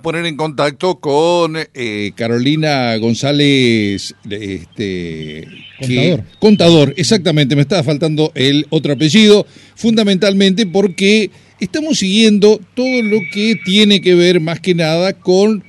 poner en contacto con eh, Carolina González, este, Contador. contador, exactamente, me estaba faltando el otro apellido, fundamentalmente porque estamos siguiendo todo lo que tiene que ver más que nada con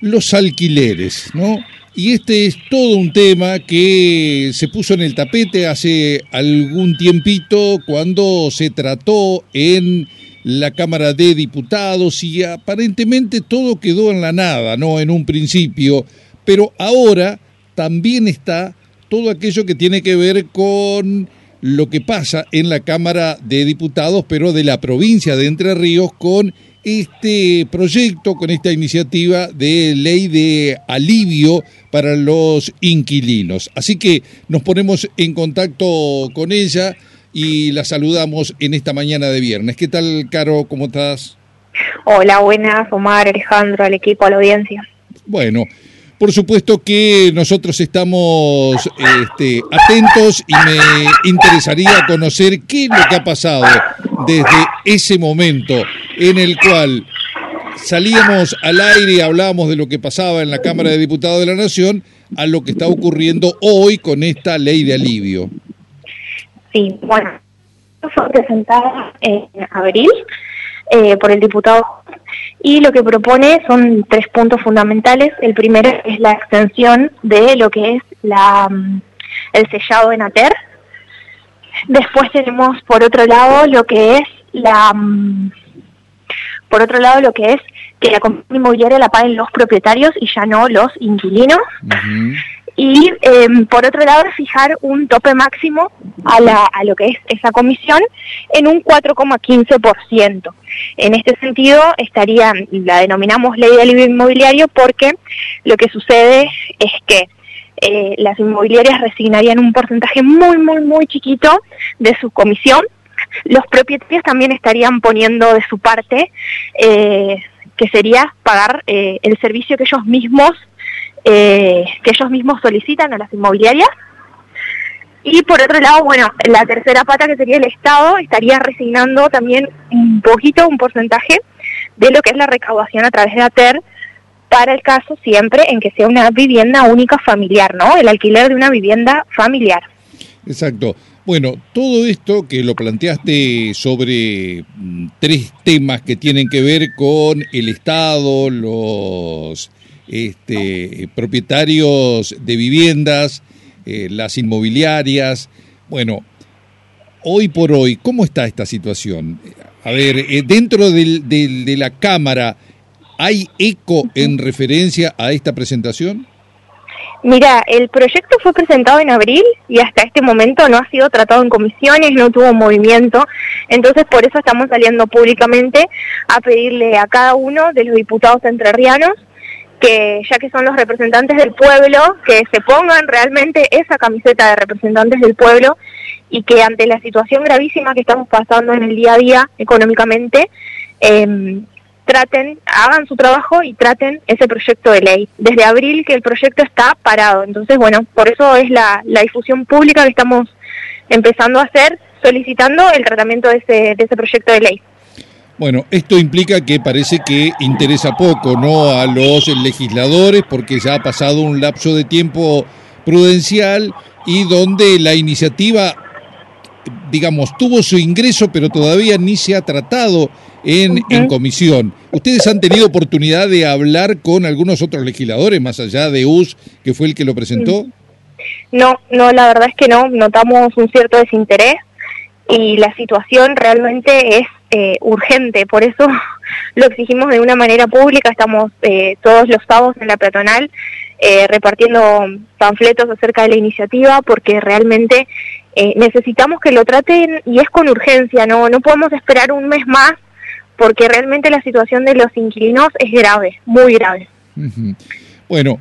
los alquileres, ¿no? Y este es todo un tema que se puso en el tapete hace algún tiempito cuando se trató en la Cámara de Diputados y aparentemente todo quedó en la nada, ¿no? En un principio, pero ahora también está todo aquello que tiene que ver con lo que pasa en la Cámara de Diputados, pero de la provincia de Entre Ríos, con este proyecto, con esta iniciativa de ley de alivio para los inquilinos. Así que nos ponemos en contacto con ella y la saludamos en esta mañana de viernes. ¿Qué tal, Caro? ¿Cómo estás? Hola, buenas, Omar, Alejandro, al equipo, a la audiencia. Bueno, por supuesto que nosotros estamos este, atentos y me interesaría conocer qué es lo que ha pasado desde ese momento en el cual salíamos al aire y hablábamos de lo que pasaba en la Cámara de Diputados de la Nación a lo que está ocurriendo hoy con esta ley de alivio. Sí, bueno, fue presentada en abril eh, por el diputado y lo que propone son tres puntos fundamentales. El primero es la extensión de lo que es la, mm, el sellado en ATER. Después tenemos por otro lado lo que es la mm, por otro lado lo que es que la compañía inmobiliaria la paguen los propietarios y ya no los inquilinos. Y eh, por otro lado fijar un tope máximo a, la, a lo que es esa comisión en un 4,15%. En este sentido estaría, la denominamos ley de alivio inmobiliario porque lo que sucede es que eh, las inmobiliarias resignarían un porcentaje muy, muy, muy chiquito de su comisión. Los propietarios también estarían poniendo de su parte, eh, que sería pagar eh, el servicio que ellos mismos eh, que ellos mismos solicitan a las inmobiliarias. Y por otro lado, bueno, la tercera pata que sería el Estado estaría resignando también un poquito, un porcentaje de lo que es la recaudación a través de ATER para el caso siempre en que sea una vivienda única familiar, ¿no? El alquiler de una vivienda familiar. Exacto. Bueno, todo esto que lo planteaste sobre mm, tres temas que tienen que ver con el Estado, los este, propietarios de viviendas, eh, las inmobiliarias. Bueno, hoy por hoy, ¿cómo está esta situación? A ver, eh, dentro del- del- de la Cámara, ¿hay eco en referencia a esta presentación? Mira, el proyecto fue presentado en abril y hasta este momento no ha sido tratado en comisiones, no tuvo movimiento, entonces por eso estamos saliendo públicamente a pedirle a cada uno de los diputados entrerrianos que ya que son los representantes del pueblo, que se pongan realmente esa camiseta de representantes del pueblo y que ante la situación gravísima que estamos pasando en el día a día económicamente, em, traten, hagan su trabajo y traten ese proyecto de ley. Desde abril que el proyecto está parado, entonces bueno, por eso es la, la difusión pública que estamos empezando a hacer, solicitando el tratamiento de ese, de ese proyecto de ley. Bueno, esto implica que parece que interesa poco, ¿no? A los legisladores, porque ya ha pasado un lapso de tiempo prudencial y donde la iniciativa, digamos, tuvo su ingreso, pero todavía ni se ha tratado en, en comisión. ¿Ustedes han tenido oportunidad de hablar con algunos otros legisladores, más allá de US, que fue el que lo presentó? No, no, la verdad es que no, notamos un cierto desinterés y la situación realmente es eh, urgente, por eso lo exigimos de una manera pública, estamos eh, todos los sábados en la peatonal eh, repartiendo panfletos acerca de la iniciativa porque realmente eh, necesitamos que lo traten y es con urgencia, no, no podemos esperar un mes más porque realmente la situación de los inquilinos es grave, muy grave. Bueno,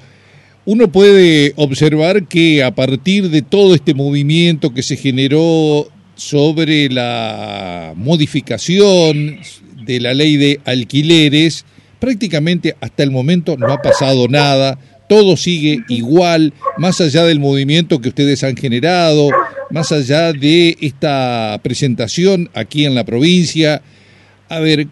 uno puede observar que a partir de todo este movimiento que se generó sobre la modificación de la ley de alquileres, prácticamente hasta el momento no ha pasado nada, todo sigue igual, más allá del movimiento que ustedes han generado, más allá de esta presentación aquí en la provincia. A ver,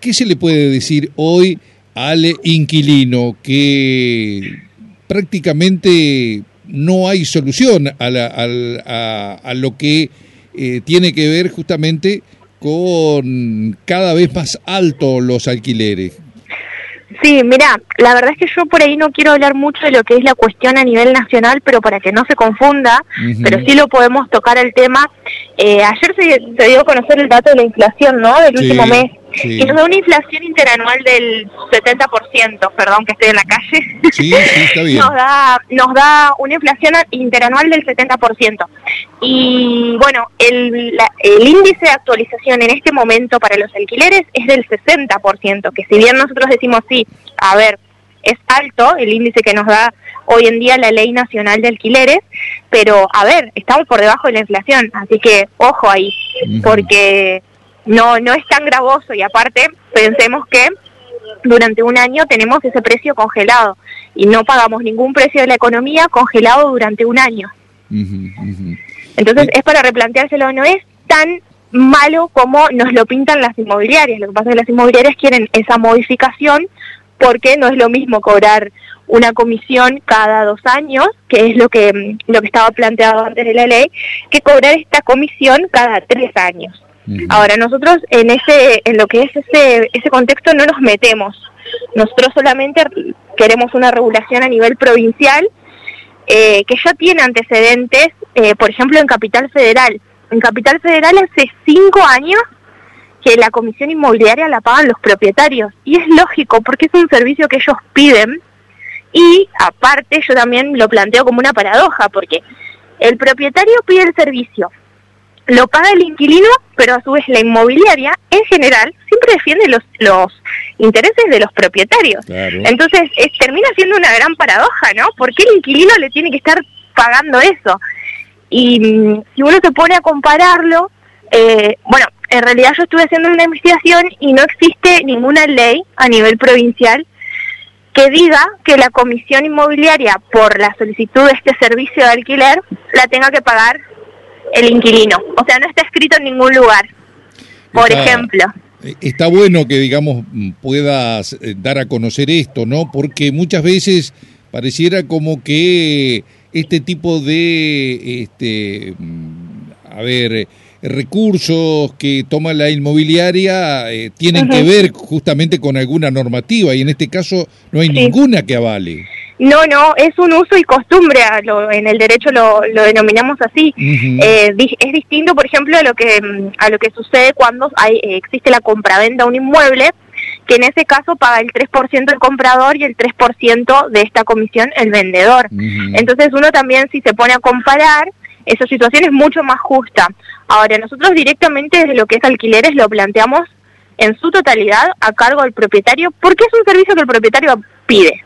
¿qué se le puede decir hoy al inquilino que prácticamente no hay solución a, a, lo que eh, tiene que ver justamente con cada vez más alto los alquileres. Sí, mira, la verdad es que yo por ahí no quiero hablar mucho de lo que es la cuestión a nivel nacional, pero para que no se confunda, pero sí lo podemos tocar el tema. Eh, ayer se, dio a conocer el dato de la inflación, ¿no? Del último mes. Y nos da una inflación interanual del 70%, perdón que estoy en la calle. Sí, sí, está bien. nos, da, nos da una inflación interanual del 70%. Y bueno, el, el índice de actualización en este momento para los alquileres es del 60%, que si bien nosotros decimos sí, a ver, es alto el índice que nos da hoy en día la Ley Nacional de Alquileres, pero a ver, estamos por debajo de la inflación, así que ojo ahí, porque no, no es tan gravoso y aparte pensemos que durante un año tenemos ese precio congelado y no pagamos ningún precio de la economía congelado durante un año. Entonces es para replanteárselo, no es tan malo como nos lo pintan las inmobiliarias. Lo que pasa es que las inmobiliarias quieren esa modificación porque no es lo mismo cobrar una comisión cada dos años, que es lo que, lo que estaba planteado antes de la ley, que cobrar esta comisión cada tres años. Ahora, nosotros en ese en lo que es ese, ese contexto no nos metemos. Nosotros solamente queremos una regulación a nivel provincial eh, que ya tiene antecedentes, eh, por ejemplo, en Capital Federal. En Capital Federal hace cinco años que la comisión inmobiliaria la pagan los propietarios. Y es lógico, porque es un servicio que ellos piden. Y aparte, yo también lo planteo como una paradoja, porque el propietario pide el servicio, lo paga el inquilino, pero a su vez la inmobiliaria, en general, siempre defiende los, los intereses de los propietarios. Entonces, termina siendo una gran paradoja, ¿no? ¿Por qué el inquilino le tiene que estar pagando eso? Y si uno se pone a compararlo, eh, bueno, en realidad yo estuve haciendo una investigación y no existe ninguna ley a nivel provincial que diga que la comisión inmobiliaria por la solicitud de este servicio de alquiler la tenga que pagar el inquilino. O sea, no está escrito en ningún lugar. Por ejemplo. Eh, está bueno que, digamos, puedas eh, dar a conocer esto, ¿no? Porque muchas veces pareciera como que este tipo de, este, mm, a ver, recursos que toma la inmobiliaria eh, tienen que ver justamente con alguna normativa y en este caso no hay ninguna que avale. No, no, es un uso y costumbre, en el derecho lo, denominamos así. Eh, es distinto, por ejemplo, a lo que a lo que sucede cuando hay, eh, existe la compraventa de un inmueble, que en ese caso paga el 3% el comprador y el 3% de esta comisión el vendedor. Entonces uno también si se pone a comparar, esa situación es mucho más justa. Ahora, nosotros directamente desde lo que es alquileres lo planteamos en su totalidad a cargo del propietario, porque es un servicio que el propietario pide.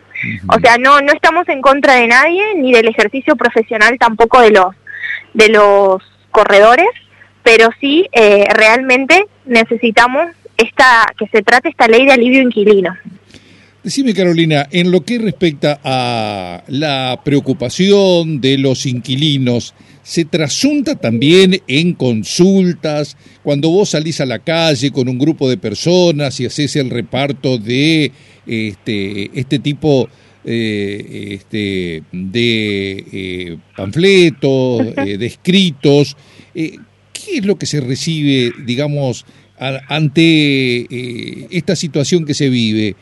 O sea, no, no estamos en contra de nadie, ni del ejercicio profesional tampoco de los, de los corredores, pero sí eh, realmente necesitamos esta, que se trate esta ley de alivio inquilino. Decime, Carolina, en lo que respecta a la preocupación de los inquilinos, ¿se trasunta también en consultas cuando vos salís a la calle con un grupo de personas y haces el reparto de este, este tipo eh, este, de eh, panfletos, eh, de escritos? ¿Qué es lo que se recibe, digamos, ante esta situación que se vive?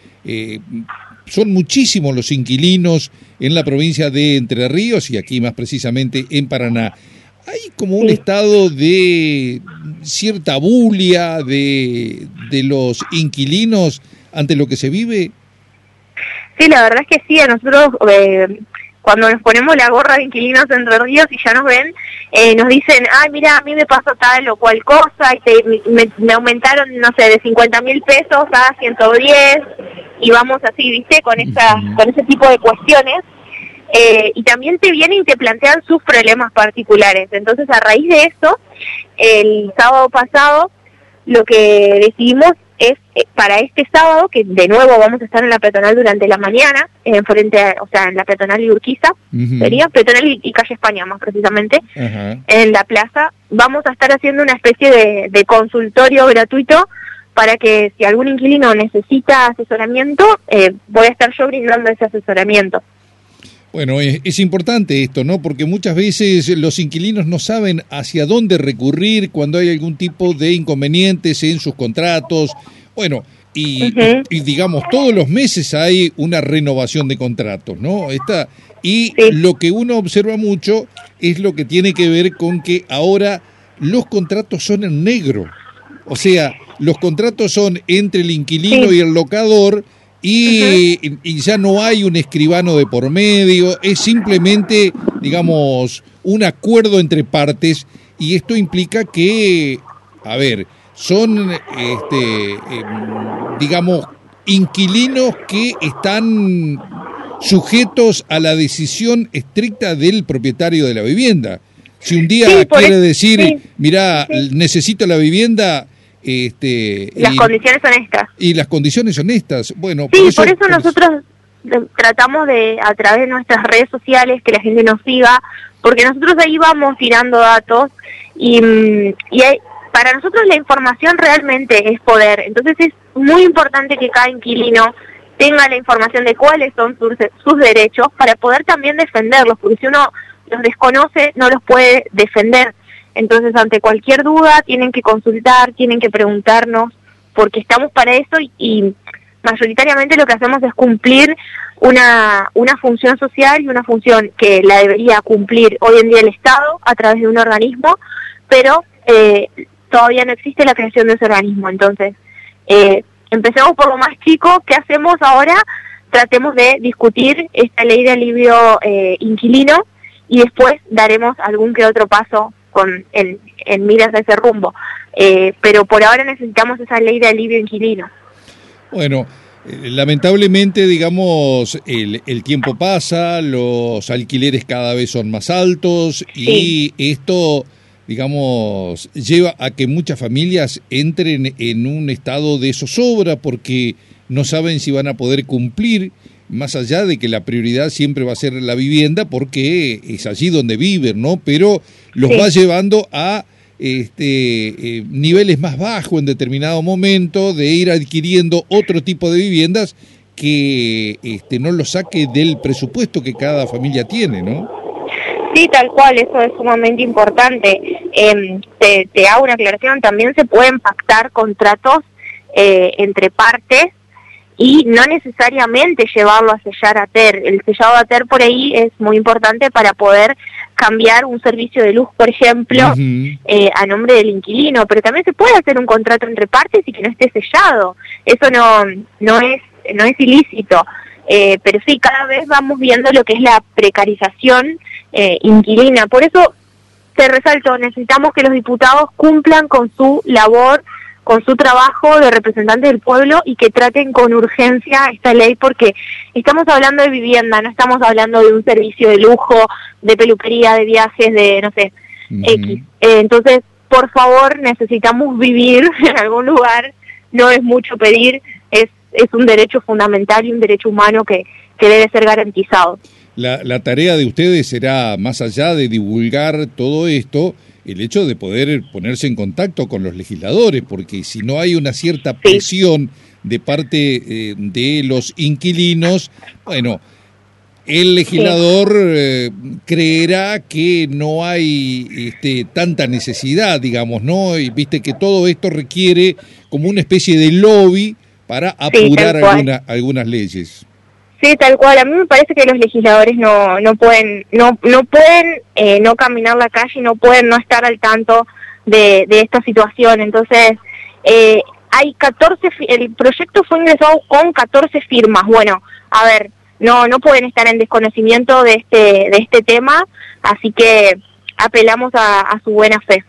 Son muchísimos los inquilinos en la provincia de Entre Ríos y aquí más precisamente en Paraná. Hay como un estado de cierta bulia de, de los inquilinos ante lo que se vive. Sí, la verdad es que sí, a nosotros eh, cuando nos ponemos la gorra de inquilinos entre ríos y ya nos ven, eh, nos dicen, ay, mira, a mí me pasó tal o cual cosa, y me, aumentaron, no sé, de 50 mil pesos a 110, y vamos así, ¿viste? Con, esa, con ese tipo de cuestiones. Eh, y también te vienen y te plantean sus problemas particulares. Entonces, a raíz de eso, el sábado pasado, lo que decidimos es para este sábado, que de nuevo vamos a estar en la peatonal durante la mañana, en frente o sea, en la peatonal y Urquiza, sería peatonal y, calle España más precisamente, en la plaza, vamos a estar haciendo una especie de, consultorio gratuito para que si algún inquilino necesita asesoramiento, eh, voy a estar yo brindando ese asesoramiento. Bueno, es, importante esto, ¿no? Porque muchas veces los inquilinos no saben hacia dónde recurrir cuando hay algún tipo de inconvenientes en sus contratos. Bueno, y, digamos, todos los meses hay una renovación de contratos, ¿no? Está, y lo que uno observa mucho es lo que tiene que ver con que ahora los contratos son en negro. O sea, los contratos son entre el inquilino y el locador y, ya no hay un escribano de por medio, es simplemente, digamos, un acuerdo entre partes y esto implica que, a ver, son, este, em, digamos, inquilinos que están sujetos a la decisión estricta del propietario de la vivienda. Si un día quiere decir, mira, necesito la vivienda, este, las condiciones son estas. Y las condiciones son estas. Bueno, sí, por eso, nosotros tratamos de, a través de nuestras redes sociales, que la gente nos siga, porque nosotros ahí vamos tirando datos y, mm, y para nosotros la información realmente es poder. Entonces es muy importante que cada inquilino tenga la información de cuáles son sus, sus derechos para poder también defenderlos, porque si uno los desconoce no los puede defender. Entonces, ante cualquier duda, tienen que consultar, tienen que preguntarnos, porque estamos para eso y, mayoritariamente lo que hacemos es cumplir una, una función social y una función que la debería cumplir hoy en día el Estado a través de un organismo, pero eh, todavía no existe la creación de ese organismo. Entonces, eh, empecemos por lo más chico, ¿qué hacemos ahora? Tratemos de discutir esta ley de alivio eh, inquilino y después daremos algún que otro paso con en, en miras de ese rumbo. Eh, pero por ahora necesitamos esa ley de alivio inquilino. Bueno, eh, lamentablemente, digamos, el, el, tiempo pasa, los alquileres cada vez son más altos y esto, digamos, lleva a que muchas familias entren en un estado de zozobra porque no saben si van a poder cumplir más allá de que la prioridad siempre va a ser la vivienda porque es allí donde viven, ¿no? Pero los va llevando a este, eh, niveles más bajos en determinado momento de ir adquiriendo otro tipo de viviendas que este, no lo saque del presupuesto que cada familia tiene, ¿no? Sí, tal cual, eso es sumamente importante. Em, te, hago una aclaración, también se pueden pactar contratos eh, entre partes y no necesariamente llevarlo a sellar a TER. El sellado a TER por ahí es muy importante para poder cambiar un servicio de luz, por ejemplo, eh, a nombre del inquilino, pero también se puede hacer un contrato entre partes y que no esté sellado. Eso no, no, es, no es ilícito. Eh, pero sí, cada vez vamos viendo lo que es la precarización eh, inquilina. Por eso te resalto, necesitamos que los diputados cumplan con su labor con su trabajo de representante del pueblo y que traten con urgencia esta ley porque estamos hablando de vivienda, no estamos hablando de un servicio de lujo, de peluquería, de viajes, de no sé, X. Eh, entonces, por favor, necesitamos vivir en algún lugar, no es mucho pedir, es, es un derecho fundamental y un derecho humano que, que debe ser garantizado. La, la tarea de ustedes será, más allá de divulgar todo esto, el hecho de poder ponerse en contacto con los legisladores, porque si no hay una cierta presión de parte eh, de los inquilinos, bueno, el legislador eh, creerá que no hay este, tanta necesidad, digamos, ¿no? Y viste que todo esto requiere como una especie de lobby para apurar algunas leyes. Sí, tal cual. A mí me parece que los legisladores no, no pueden, no, no pueden eh, no caminar la calle, no pueden no estar al tanto de, de esta situación. Entonces, eh, hay 14, el proyecto fue ingresado con 14 firmas. Bueno, a ver, no, no pueden estar en desconocimiento de este, de este tema, así que apelamos a su buena fe.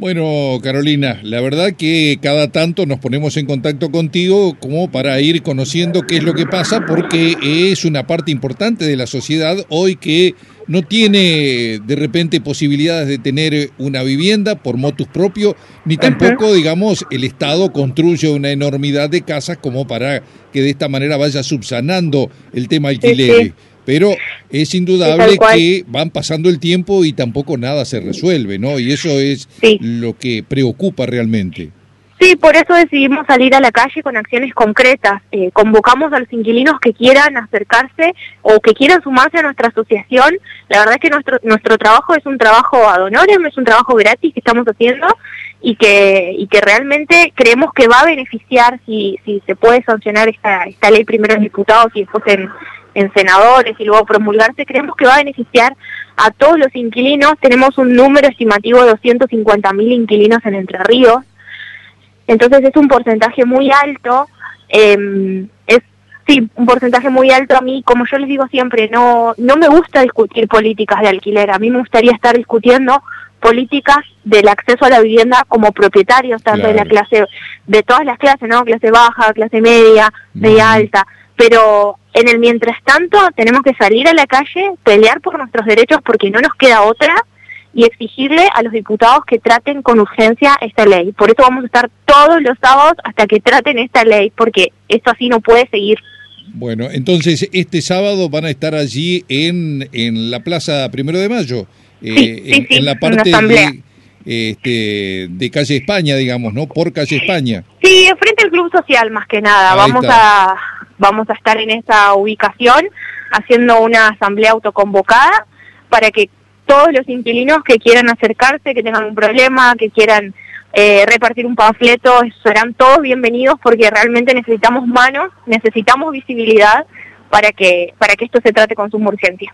Bueno, Carolina, la verdad que cada tanto nos ponemos en contacto contigo como para ir conociendo qué es lo que pasa, porque es una parte importante de la sociedad hoy que no tiene de repente posibilidades de tener una vivienda por motus propio, ni tampoco, digamos, el Estado construye una enormidad de casas como para que de esta manera vaya subsanando el tema alquiler. Pero es indudable que van pasando el tiempo y tampoco nada se resuelve, ¿no? Y eso es lo que preocupa realmente. Sí, por eso decidimos salir a la calle con acciones concretas. Eh, convocamos a los inquilinos que quieran acercarse o que quieran sumarse a nuestra asociación. La verdad es que nuestro nuestro trabajo es un trabajo ad honorem, es un trabajo gratis que estamos haciendo y que y que realmente creemos que va a beneficiar si si se puede sancionar esta esta ley primero en diputados y después en en senadores y luego promulgarse, creemos que va a beneficiar a todos los inquilinos. Tenemos un número estimativo de 250 mil inquilinos en Entre Ríos. Entonces es un porcentaje muy alto, eh, es sí, un porcentaje muy alto. A mí, como yo les digo siempre, no, no me gusta discutir políticas de alquiler, a mí me gustaría estar discutiendo políticas del acceso a la vivienda como propietarios, tanto de la clase, de todas las clases, ¿no? Clase baja, clase media, media alta, pero en el mientras tanto tenemos que salir a la calle, pelear por nuestros derechos porque no nos queda otra y exigirle a los diputados que traten con urgencia esta ley. Por eso vamos a estar todos los sábados hasta que traten esta ley, porque esto así no puede seguir. Bueno, entonces este sábado van a estar allí en, en la Plaza Primero de Mayo, eh, en, la parte de, este, de calle España, digamos, ¿no? Por calle España. Sí, frente al Club Social más que nada. vamos a vamos a estar en esa ubicación haciendo una asamblea autoconvocada para que todos los inquilinos que quieran acercarse, que tengan un problema, que quieran eh, repartir un panfleto, serán todos bienvenidos porque realmente necesitamos manos, necesitamos visibilidad para que, para que esto se trate con suma urgencia.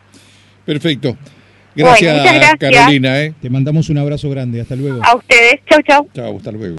Perfecto. Gracias, Carolina. ¿eh? Te mandamos un abrazo grande. Hasta luego. A ustedes. Chau, chau. Chau, hasta luego.